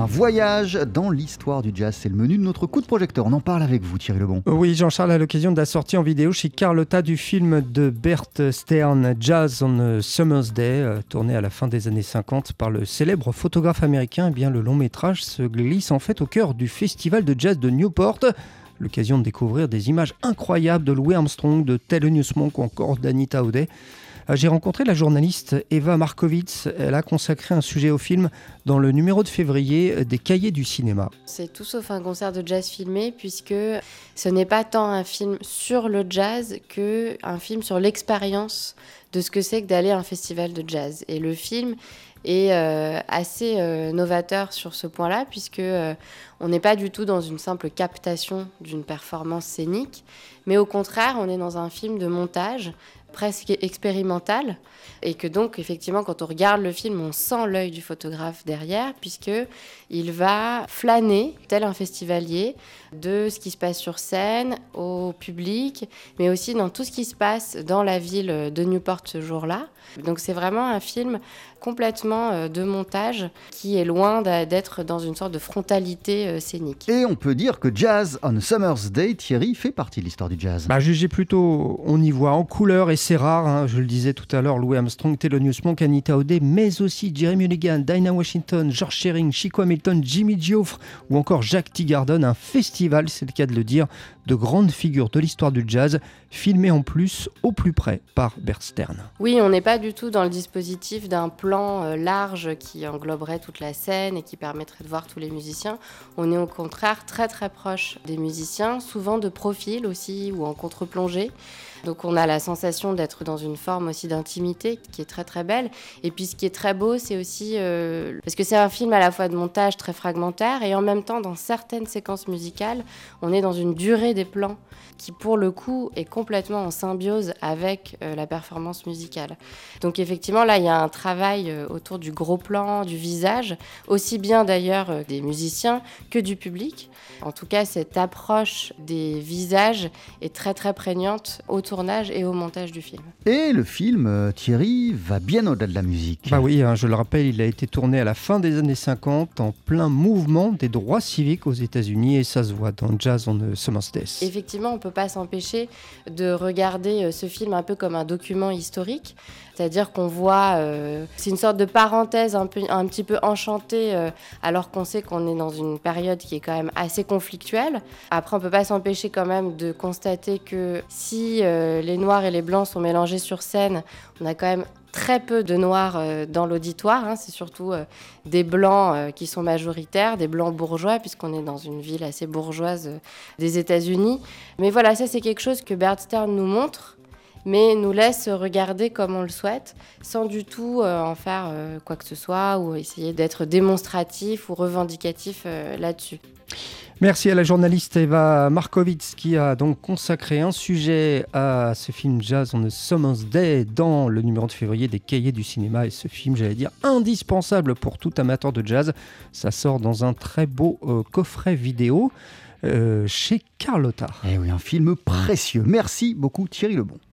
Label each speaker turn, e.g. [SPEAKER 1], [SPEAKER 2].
[SPEAKER 1] un voyage dans l'histoire du jazz. C'est le menu de notre coup de projecteur. On en parle avec vous, Thierry Lebon.
[SPEAKER 2] Oui, Jean-Charles, à l'occasion de la sortie en vidéo chez Carlotta du film de Bert Stern, Jazz on Summer's Day, euh, tourné à la fin des années 50 par le célèbre photographe américain, eh bien, le long métrage se glisse en fait au cœur du festival de jazz de Newport l'occasion de découvrir des images incroyables de Louis Armstrong, de Thelonious Monk ou encore d'Anita O'Day. Euh, j'ai rencontré la journaliste Eva Markovitz. Elle a consacré un sujet au film dans le numéro de février des Cahiers du cinéma.
[SPEAKER 3] C'est tout sauf un concert de jazz filmé puisque ce n'est pas tant un film sur le jazz que un film sur l'expérience de ce que c'est que d'aller à un festival de jazz. Et le film est euh, assez euh, novateur sur ce point-là puisque on n'est pas du tout dans une simple captation d'une performance scénique, mais au contraire, on est dans un film de montage presque expérimental. Et que donc effectivement quand on regarde le film on sent l'œil du photographe derrière puisque il va flâner tel un festivalier de ce qui se passe sur scène au public mais aussi dans tout ce qui se passe dans la ville de Newport ce jour-là. Donc c'est vraiment un film complètement euh, de montage qui est loin d'être dans une sorte de frontalité euh, scénique.
[SPEAKER 1] Et on peut dire que Jazz on Summer's Day, Thierry, fait partie de l'histoire du jazz.
[SPEAKER 2] Bah, jugez plutôt, on y voit en couleur et c'est rare, hein, je le disais tout à l'heure, Louis Armstrong, Thelonious Monk, Anita O'Day, mais aussi Jeremy Mulligan, Dinah Washington, George Shearing, Chico Hamilton, Jimmy Geoffre ou encore Jacques Teagarden, un festival, c'est le cas de le dire, de grandes figures de l'histoire du jazz, filmées en plus au plus près par Bert Stern.
[SPEAKER 3] Oui, on n'est pas du tout dans le dispositif d'un plan euh, large qui engloberait toute la scène et qui permettrait de voir tous les musiciens. On est au contraire très très proche des musiciens, souvent de profil aussi ou en contre-plongée. Donc on a la sensation d'être dans une forme aussi d'intimité qui est très très belle. Et puis ce qui est très beau, c'est aussi euh, parce que c'est un film à la fois de montage très fragmentaire et en même temps dans certaines séquences musicales, on est dans une durée des plans qui pour le coup est complètement en symbiose avec euh, la performance musicale. Donc effectivement là, il y a un travail euh, autour du gros plan, du visage, aussi bien d'ailleurs des musiciens que du public. En tout cas, cette approche des visages est très très prégnante autour tournage et au montage du film.
[SPEAKER 1] Et le film, euh, Thierry, va bien au-delà de la musique.
[SPEAKER 2] Bah oui, hein, je le rappelle, il a été tourné à la fin des années 50 en plein mouvement des droits civiques aux États-Unis et ça se voit dans Jazz on the Summer's Day.
[SPEAKER 3] Effectivement, on ne peut pas s'empêcher de regarder euh, ce film un peu comme un document historique, c'est-à-dire qu'on voit, euh, c'est une sorte de parenthèse un, peu, un petit peu enchantée alors qu'on sait qu'on est dans une période qui est quand même assez conflictuelle. Après, on ne peut pas s'empêcher quand même de constater que si les noirs et les blancs sont mélangés sur scène, on a quand même très peu de noirs euh, dans l'auditoire. Hein. C'est surtout euh, des blancs euh, qui sont majoritaires, des blancs bourgeois, puisqu'on est dans une ville assez bourgeoise des États-Unis. Mais voilà, ça c'est quelque chose que Bert Stern nous montre mais nous laisse regarder comme on le souhaite, sans du tout en faire quoi que ce soit ou essayer d'être démonstratif ou revendicatif là-dessus.
[SPEAKER 2] Merci à la journaliste Eva Markovitz qui a donc consacré un sujet à ce film Jazz on a Summer's Day dans le numéro de février des Cahiers du cinéma. Et ce film, j'allais dire, indispensable pour tout amateur de jazz. Ça sort dans un très beau euh, coffret vidéo euh, chez Carlotta.
[SPEAKER 1] Eh oui, un film précieux. Merci beaucoup Thierry Lebon.